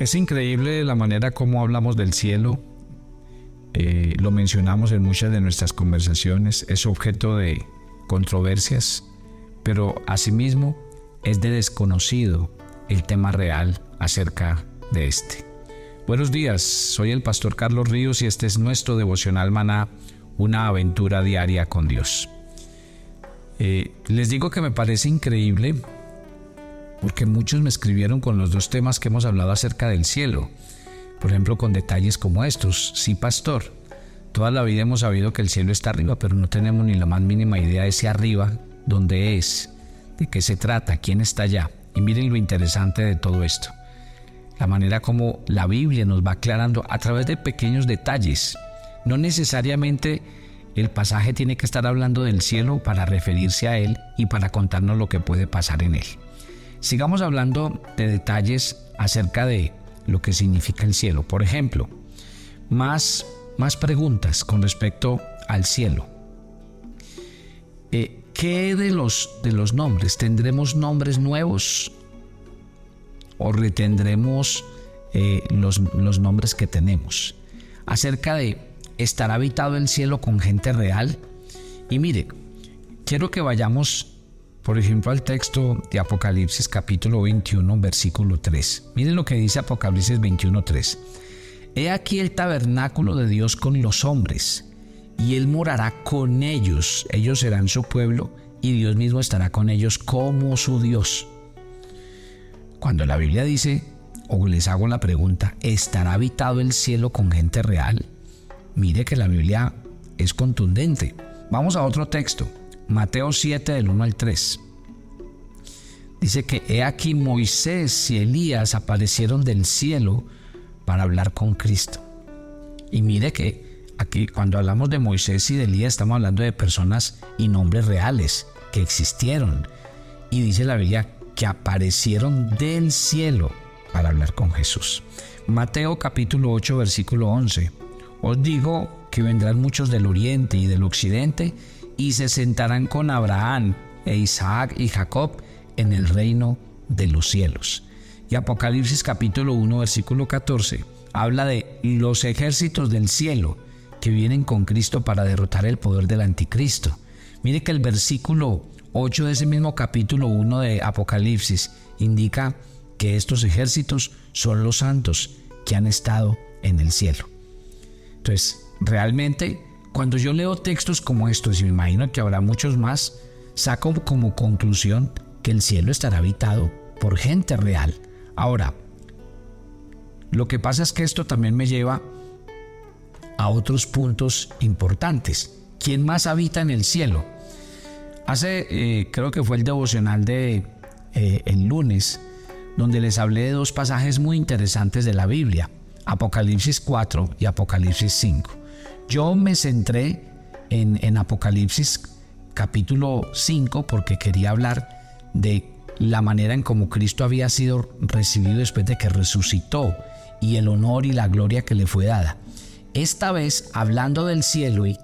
Es increíble la manera como hablamos del cielo. Eh, lo mencionamos en muchas de nuestras conversaciones. Es objeto de controversias, pero asimismo es de desconocido el tema real acerca de este. Buenos días, soy el pastor Carlos Ríos y este es nuestro devocional maná, una aventura diaria con Dios. Eh, les digo que me parece increíble porque muchos me escribieron con los dos temas que hemos hablado acerca del cielo. Por ejemplo, con detalles como estos. Sí, pastor, toda la vida hemos sabido que el cielo está arriba, pero no tenemos ni la más mínima idea de ese arriba, dónde es, de qué se trata, quién está allá. Y miren lo interesante de todo esto. La manera como la Biblia nos va aclarando a través de pequeños detalles. No necesariamente el pasaje tiene que estar hablando del cielo para referirse a él y para contarnos lo que puede pasar en él. Sigamos hablando de detalles acerca de lo que significa el cielo. Por ejemplo, más, más preguntas con respecto al cielo. Eh, ¿Qué de los, de los nombres? ¿Tendremos nombres nuevos o retendremos eh, los, los nombres que tenemos? Acerca de estar habitado el cielo con gente real. Y mire, quiero que vayamos, por ejemplo, al texto de Apocalipsis capítulo 21, versículo 3. Miren lo que dice Apocalipsis 21, 3. He aquí el tabernáculo de Dios con los hombres y Él morará con ellos, ellos serán su pueblo y Dios mismo estará con ellos como su Dios. Cuando la Biblia dice, o les hago la pregunta, ¿estará habitado el cielo con gente real? Mire que la Biblia es contundente. Vamos a otro texto, Mateo 7 del 1 al 3. Dice que he aquí Moisés y Elías aparecieron del cielo para hablar con Cristo. Y mire que Aquí cuando hablamos de Moisés y de Elías estamos hablando de personas y nombres reales que existieron. Y dice la Biblia que aparecieron del cielo para hablar con Jesús. Mateo capítulo 8 versículo 11. Os digo que vendrán muchos del oriente y del occidente y se sentarán con Abraham e Isaac y Jacob en el reino de los cielos. Y Apocalipsis capítulo 1 versículo 14 habla de los ejércitos del cielo que vienen con Cristo para derrotar el poder del anticristo. Mire que el versículo 8 de ese mismo capítulo 1 de Apocalipsis indica que estos ejércitos son los santos que han estado en el cielo. Entonces, realmente, cuando yo leo textos como estos, y me imagino que habrá muchos más, saco como conclusión que el cielo estará habitado por gente real. Ahora, lo que pasa es que esto también me lleva a otros puntos importantes. ¿Quién más habita en el cielo? Hace, eh, creo que fue el devocional de eh, el lunes, donde les hablé de dos pasajes muy interesantes de la Biblia, Apocalipsis 4 y Apocalipsis 5. Yo me centré en, Apocalipsis capítulo 5 porque quería hablar de la manera en cómo Cristo había sido recibido después de que resucitó y el honor y la gloria que le fue dada. Esta vez hablando del cielo y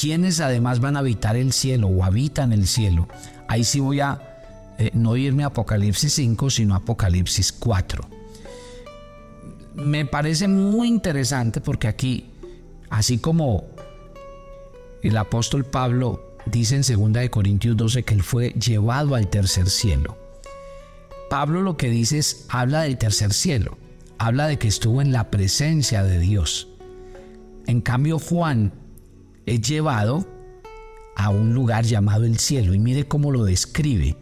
quienes además van a habitar el cielo o habitan el cielo, ahí sí voy a eh, no irme a Apocalipsis 5, sino a Apocalipsis 4. Me parece muy interesante porque aquí, así como el apóstol Pablo dice en 2 Corintios 12 que él fue llevado al tercer cielo. Pablo lo que dice es, habla del tercer cielo, habla de que estuvo en la presencia de Dios. En cambio, Juan es llevado a un lugar llamado el cielo y mire cómo lo describe.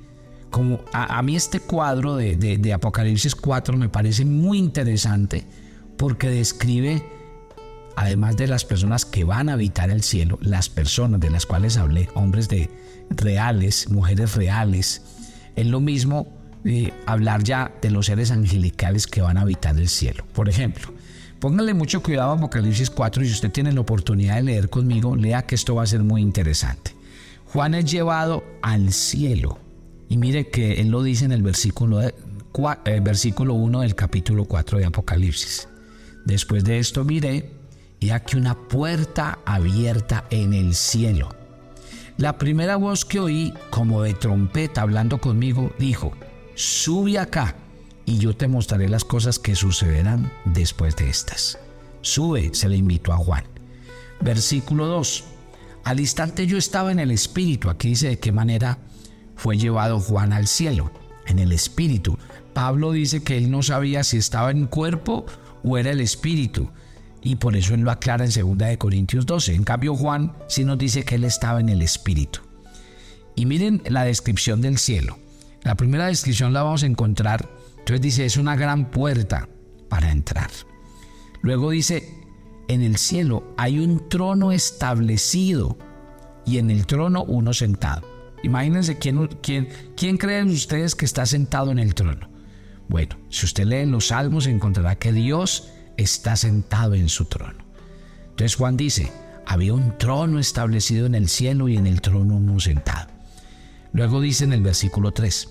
Como a, mí este cuadro de, de Apocalipsis 4 me parece muy interesante porque describe, además de las personas que van a habitar el cielo, las personas de las cuales hablé, hombres de reales, mujeres reales, es lo mismo eh, hablar ya de los seres angelicales que van a habitar el cielo. Por ejemplo, Póngale mucho cuidado a Apocalipsis 4 y si usted tiene la oportunidad de leer conmigo, lea que esto va a ser muy interesante. Juan es llevado al cielo y mire que él lo dice en el versículo, eh, versículo 1 del capítulo 4 de Apocalipsis. Después de esto miré y aquí una puerta abierta en el cielo. La primera voz que oí, como de trompeta hablando conmigo, dijo, sube acá y yo te mostraré las cosas que sucederán después de estas. Sube, se le invitó a Juan. Versículo 2. Al instante yo estaba en el Espíritu. Aquí dice de qué manera fue llevado Juan al cielo. En el Espíritu. Pablo dice que él no sabía si estaba en cuerpo o era el Espíritu. Y por eso él lo aclara en 2 Corintios 12. En cambio Juan sí nos dice que él estaba en el Espíritu. Y miren la descripción del cielo. La primera descripción la vamos a encontrar. Entonces dice, es una gran puerta para entrar. Luego dice, en el cielo hay un trono establecido y en el trono uno sentado. Imagínense quién, quién, quién creen ustedes que está sentado en el trono. Bueno, si usted lee los salmos encontrará que Dios está sentado en su trono. Entonces Juan dice, había un trono establecido en el cielo y en el trono uno sentado. Luego dice en el versículo 3,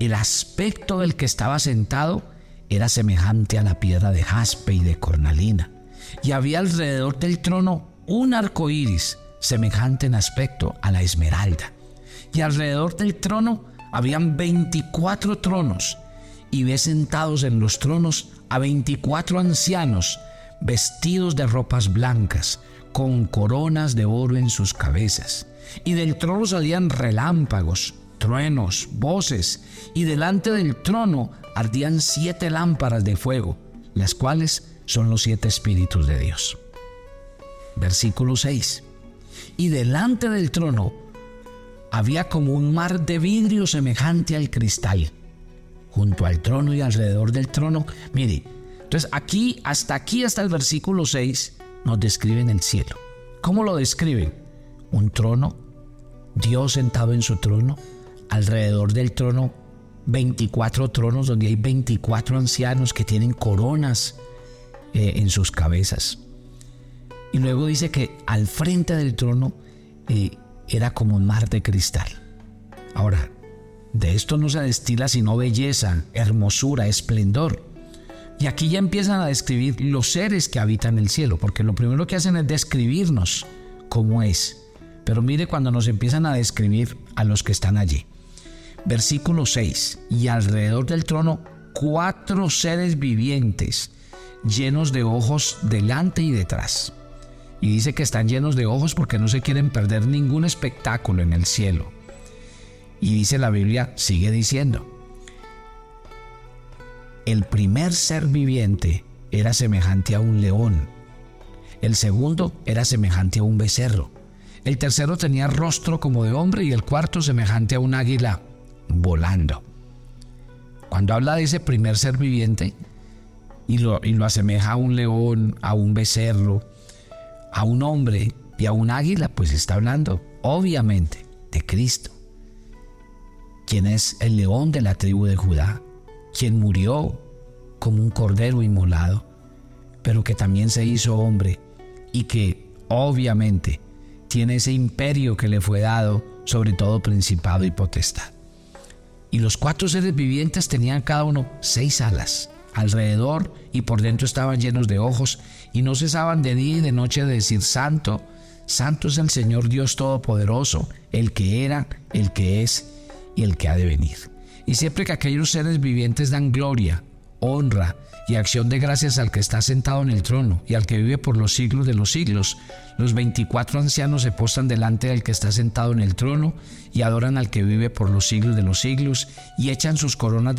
el aspecto del que estaba sentado era semejante a la piedra de jaspe y de cornalina, y había alrededor del trono un arco iris semejante en aspecto a la esmeralda, y alrededor del trono habían veinticuatro tronos, y ve sentados en los tronos a veinticuatro ancianos vestidos de ropas blancas, con coronas de oro en sus cabezas y del trono salían relámpagos, truenos, voces, y delante del trono ardían siete lámparas de fuego, las cuales son los siete espíritus de Dios. Versículo 6. Y delante del trono había como un mar de vidrio semejante al cristal. Junto al trono y alrededor del trono, mire, entonces aquí, hasta aquí, hasta el versículo 6, nos describen el cielo. ¿Cómo lo describen? un trono, Dios sentado en su trono, alrededor del trono 24 tronos donde hay 24 ancianos que tienen coronas eh, en sus cabezas. Y luego dice que al frente del trono eh, era como un mar de cristal. Ahora, de esto no se destila sino belleza, hermosura, esplendor. Y aquí ya empiezan a describir los seres que habitan el cielo, porque lo primero que hacen es describirnos cómo es. Pero mire cuando nos empiezan a describir a los que están allí. Versículo 6. Y alrededor del trono cuatro seres vivientes llenos de ojos delante y detrás. Y dice que están llenos de ojos porque no se quieren perder ningún espectáculo en el cielo. Y dice la Biblia, sigue diciendo, el primer ser viviente era semejante a un león, el segundo era semejante a un becerro, el tercero tenía rostro como de hombre y el cuarto semejante a un águila volando. Cuando habla de ese primer ser viviente y lo, y lo asemeja a un león, a un becerro, a un hombre y a un águila, pues está hablando obviamente de Cristo, quien es el león de la tribu de Judá, quien murió como un cordero inmolado, pero que también se hizo hombre y que obviamente tiene ese imperio que le fue dado sobre todo principado y potestad. Y los cuatro seres vivientes tenían cada uno seis alas alrededor y por dentro estaban llenos de ojos y no cesaban de día y de noche de decir santo, santo es el Señor Dios Todopoderoso, el que era, el que es y el que ha de venir. Y siempre que aquellos seres vivientes dan gloria, honra y acción de gracias al que está sentado en el trono y al que vive por los siglos de los siglos. Los veinticuatro ancianos se postan delante del que está sentado en el trono y adoran al que vive por los siglos de los siglos y echan sus coronas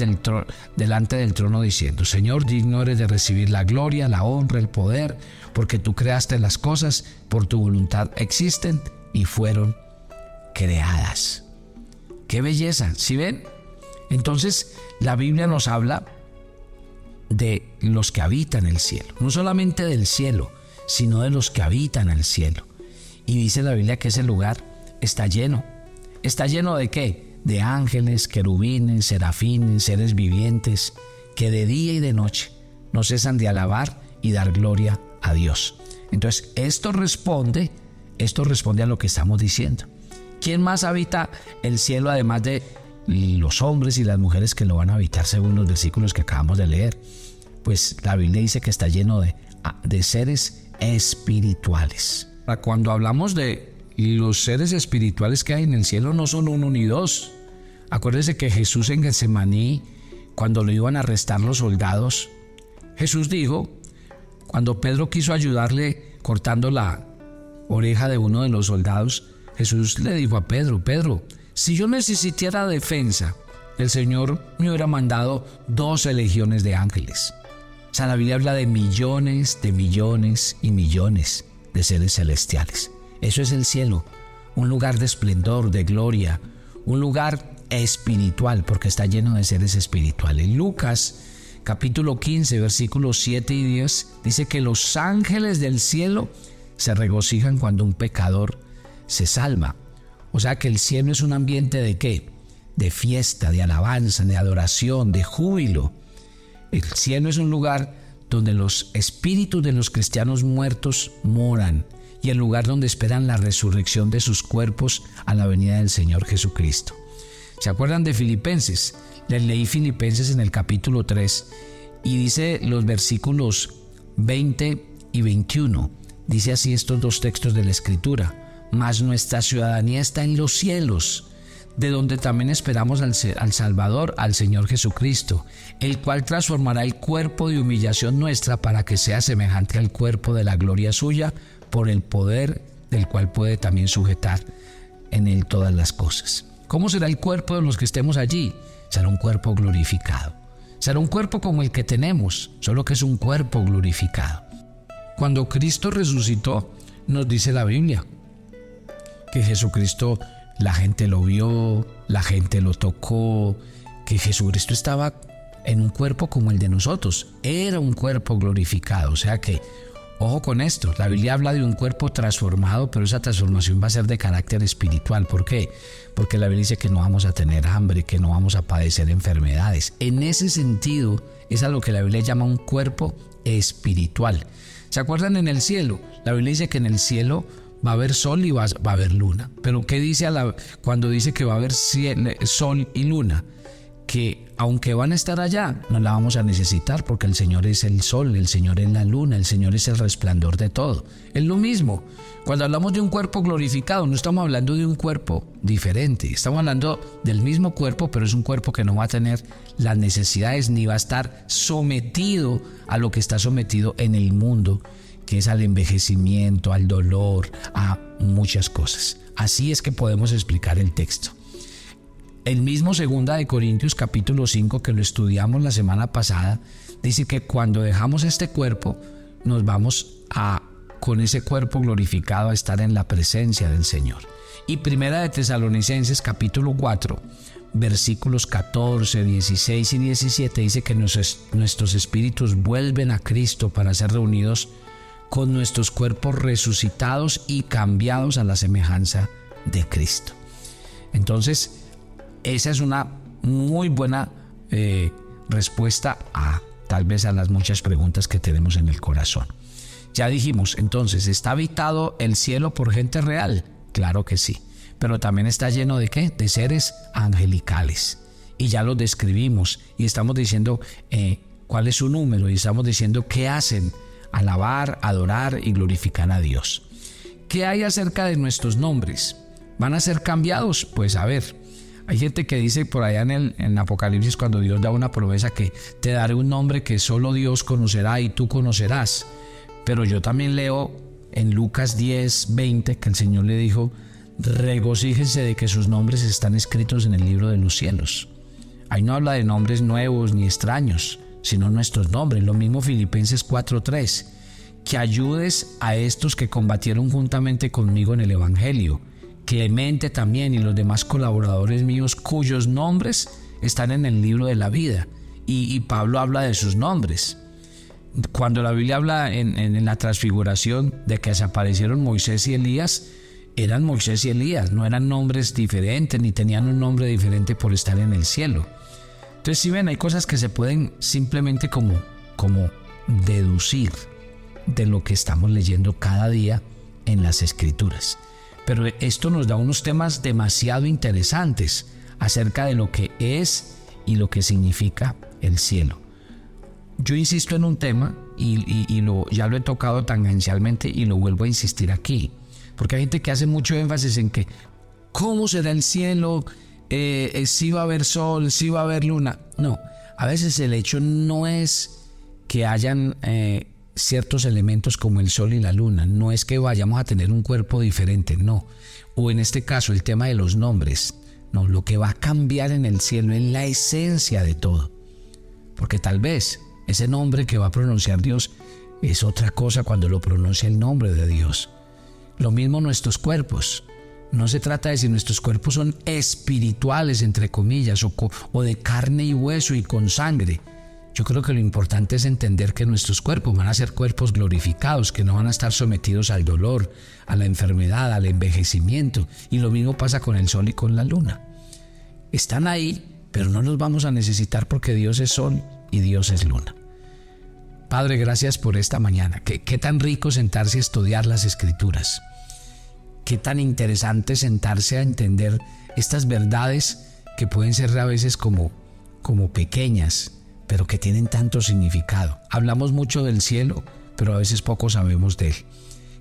delante del trono diciendo, Señor, digno eres de recibir la gloria, la honra, el poder, porque tú creaste las cosas, por tu voluntad existen y fueron creadas. ¡Qué belleza! ¿Sí ven? Entonces la Biblia nos habla de los que habitan el cielo, no solamente del cielo, sino de los que habitan el cielo. Y dice la Biblia que ese lugar está lleno. ¿Está lleno de qué? De ángeles, querubines, serafines, seres vivientes, que de día y de noche no cesan de alabar y dar gloria a Dios. Entonces, esto responde, esto responde a lo que estamos diciendo. ¿Quién más habita el cielo además de los hombres y las mujeres que lo van a habitar según los versículos que acabamos de leer? Pues la Biblia dice que está lleno de, de seres espirituales. Cuando hablamos de los seres espirituales que hay en el cielo, no son uno ni dos. Acuérdese que Jesús en Getsemaní, cuando lo iban a arrestar los soldados, Jesús dijo, cuando Pedro quiso ayudarle cortando la oreja de uno de los soldados, Jesús le dijo a Pedro, Pedro, si yo necesitara defensa, el Señor me hubiera mandado dos legiones de ángeles. O la Biblia habla de millones, de millones y millones de seres celestiales. Eso es el cielo, un lugar de esplendor, de gloria, un lugar espiritual, porque está lleno de seres espirituales. Lucas capítulo 15, versículos 7 y 10 dice que los ángeles del cielo se regocijan cuando un pecador se salva. O sea que el cielo es un ambiente de qué? De fiesta, de alabanza, de adoración, de júbilo. El cielo es un lugar donde los espíritus de los cristianos muertos moran y el lugar donde esperan la resurrección de sus cuerpos a la venida del Señor Jesucristo. ¿Se acuerdan de Filipenses? Les leí Filipenses en el capítulo 3 y dice los versículos 20 y 21. Dice así estos dos textos de la Escritura. Mas nuestra ciudadanía está en los cielos de donde también esperamos al, al, Salvador, al Señor Jesucristo, el cual transformará el cuerpo de humillación nuestra para que sea semejante al cuerpo de la gloria suya, por el poder del cual puede también sujetar en él todas las cosas. ¿Cómo será el cuerpo de los que estemos allí? Será un cuerpo glorificado. Será un cuerpo como el que tenemos, solo que es un cuerpo glorificado. Cuando Cristo resucitó, nos dice la Biblia que Jesucristo la gente lo vio, la gente lo tocó, que Jesucristo estaba en un cuerpo como el de nosotros. Era un cuerpo glorificado. O sea que, ojo con esto, la Biblia habla de un cuerpo transformado, pero esa transformación va a ser de carácter espiritual. ¿Por qué? Porque la Biblia dice que no vamos a tener hambre, que no vamos a padecer enfermedades. En ese sentido, es a lo que la Biblia llama un cuerpo espiritual. ¿Se acuerdan en el cielo? La Biblia dice que en el cielo va a haber sol y va, a haber luna. Pero ¿qué dice cuando dice que va a haber sol y luna? Que aunque van a estar allá, no la vamos a necesitar porque el Señor es el sol, el Señor es la luna, el Señor es el resplandor de todo. Es lo mismo. Cuando hablamos de un cuerpo glorificado, no estamos hablando de un cuerpo diferente, estamos hablando del mismo cuerpo, pero es un cuerpo que no va a tener las necesidades ni va a estar sometido a lo que está sometido en el mundo que es al envejecimiento, al dolor, a muchas cosas. Así es que podemos explicar el texto. El mismo segunda de Corintios capítulo 5 que lo estudiamos la semana pasada, dice que cuando dejamos este cuerpo, nos vamos a con ese cuerpo glorificado a estar en la presencia del Señor. Y primera de Tesalonicenses capítulo 4, versículos 14, 16 y 17 dice que nuestros espíritus vuelven a Cristo para ser reunidos con nuestros cuerpos resucitados y cambiados a la semejanza de Cristo. Entonces, esa es una muy buena eh, respuesta a tal vez a las muchas preguntas que tenemos en el corazón. Ya dijimos, entonces, ¿está habitado el cielo por gente real? Claro que sí, pero también está lleno de qué? De seres angelicales. Y ya lo describimos y estamos diciendo eh, cuál es su número y estamos diciendo qué hacen alabar, adorar y glorificar a Dios. ¿Qué hay acerca de nuestros nombres? ¿Van a ser cambiados? Pues a ver, hay gente que dice por allá en el Apocalipsis cuando Dios da una promesa que te daré un nombre que solo Dios conocerá y tú conocerás. Pero yo también leo en Lucas 10, 20 que el Señor le dijo, regocíjense de que sus nombres están escritos en el libro de los cielos. Ahí no habla de nombres nuevos ni extraños, sino nuestros nombres. Lo mismo Filipenses 4:3, que ayudes a estos que combatieron juntamente conmigo en el Evangelio. Clemente también y los demás colaboradores míos cuyos nombres están en el libro de la vida. Y, Pablo habla de sus nombres. Cuando la Biblia habla en, en la transfiguración de que se aparecieron Moisés y Elías, eran Moisés y Elías, no eran nombres diferentes ni tenían un nombre diferente por estar en el cielo. Entonces, si ven, hay cosas que se pueden simplemente como, como deducir de lo que estamos leyendo cada día en las escrituras. Pero esto nos da unos temas demasiado interesantes acerca de lo que es y lo que significa el cielo. Yo insisto en un tema y, lo, ya lo he tocado tangencialmente y lo vuelvo a insistir aquí, porque hay gente que hace mucho énfasis en que, ¿cómo será el cielo? Eh, eh, si va a haber sol, si va a haber luna. No, A veces el hecho no es que hayan eh, ciertos elementos como el sol y la luna, no es que vayamos a tener un cuerpo diferente, no. O en este caso el tema de los nombres, no, lo que va a cambiar en el cielo es la esencia de todo. Porque tal vez ese nombre que va a pronunciar Dios es otra cosa cuando lo pronuncia el nombre de Dios. Lo mismo nuestros cuerpos. No se trata de si nuestros cuerpos son espirituales, entre comillas, o, de carne y hueso y con sangre. Yo creo que lo importante es entender que nuestros cuerpos van a ser cuerpos glorificados, que no van a estar sometidos al dolor, a la enfermedad, al envejecimiento. Y lo mismo pasa con el sol y con la luna. Están ahí, pero no los vamos a necesitar porque Dios es sol y Dios es luna. Padre, gracias por esta mañana. Qué, qué tan rico sentarse a estudiar las escrituras. Qué tan interesante sentarse a entender estas verdades que pueden ser a veces como, como pequeñas, pero que tienen tanto significado. Hablamos mucho del cielo, pero a veces poco sabemos de él.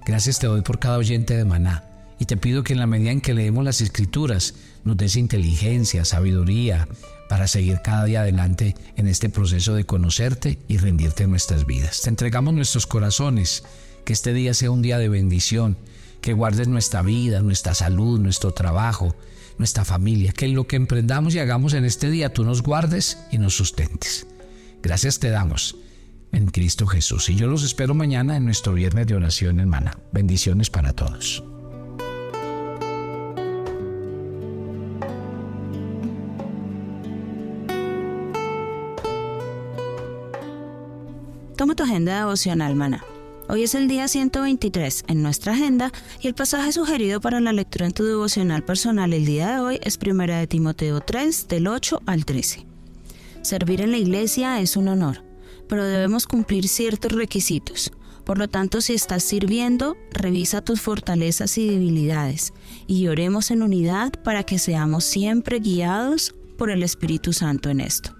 Gracias te doy por cada oyente de Maná y te pido que en la medida en que leemos las escrituras nos des inteligencia, sabiduría para seguir cada día adelante en este proceso de conocerte y rendirte en nuestras vidas. Te entregamos nuestros corazones, que este día sea un día de bendición, que guardes nuestra vida, nuestra salud, nuestro trabajo, nuestra familia, que lo que emprendamos y hagamos en este día tú nos guardes y nos sustentes. Gracias te damos en Cristo Jesús. Y yo los espero mañana en nuestro viernes de oración, hermana. Bendiciones para todos. Toma tu agenda devocional, mana. Hoy es el día 123 en nuestra agenda y el pasaje sugerido para la lectura en tu devocional personal el día de hoy es 1 de Timoteo 3 del 8 al 13. Servir en la iglesia es un honor, pero debemos cumplir ciertos requisitos. Por lo tanto, si estás sirviendo, revisa tus fortalezas y debilidades y oremos en unidad para que seamos siempre guiados por el Espíritu Santo en esto.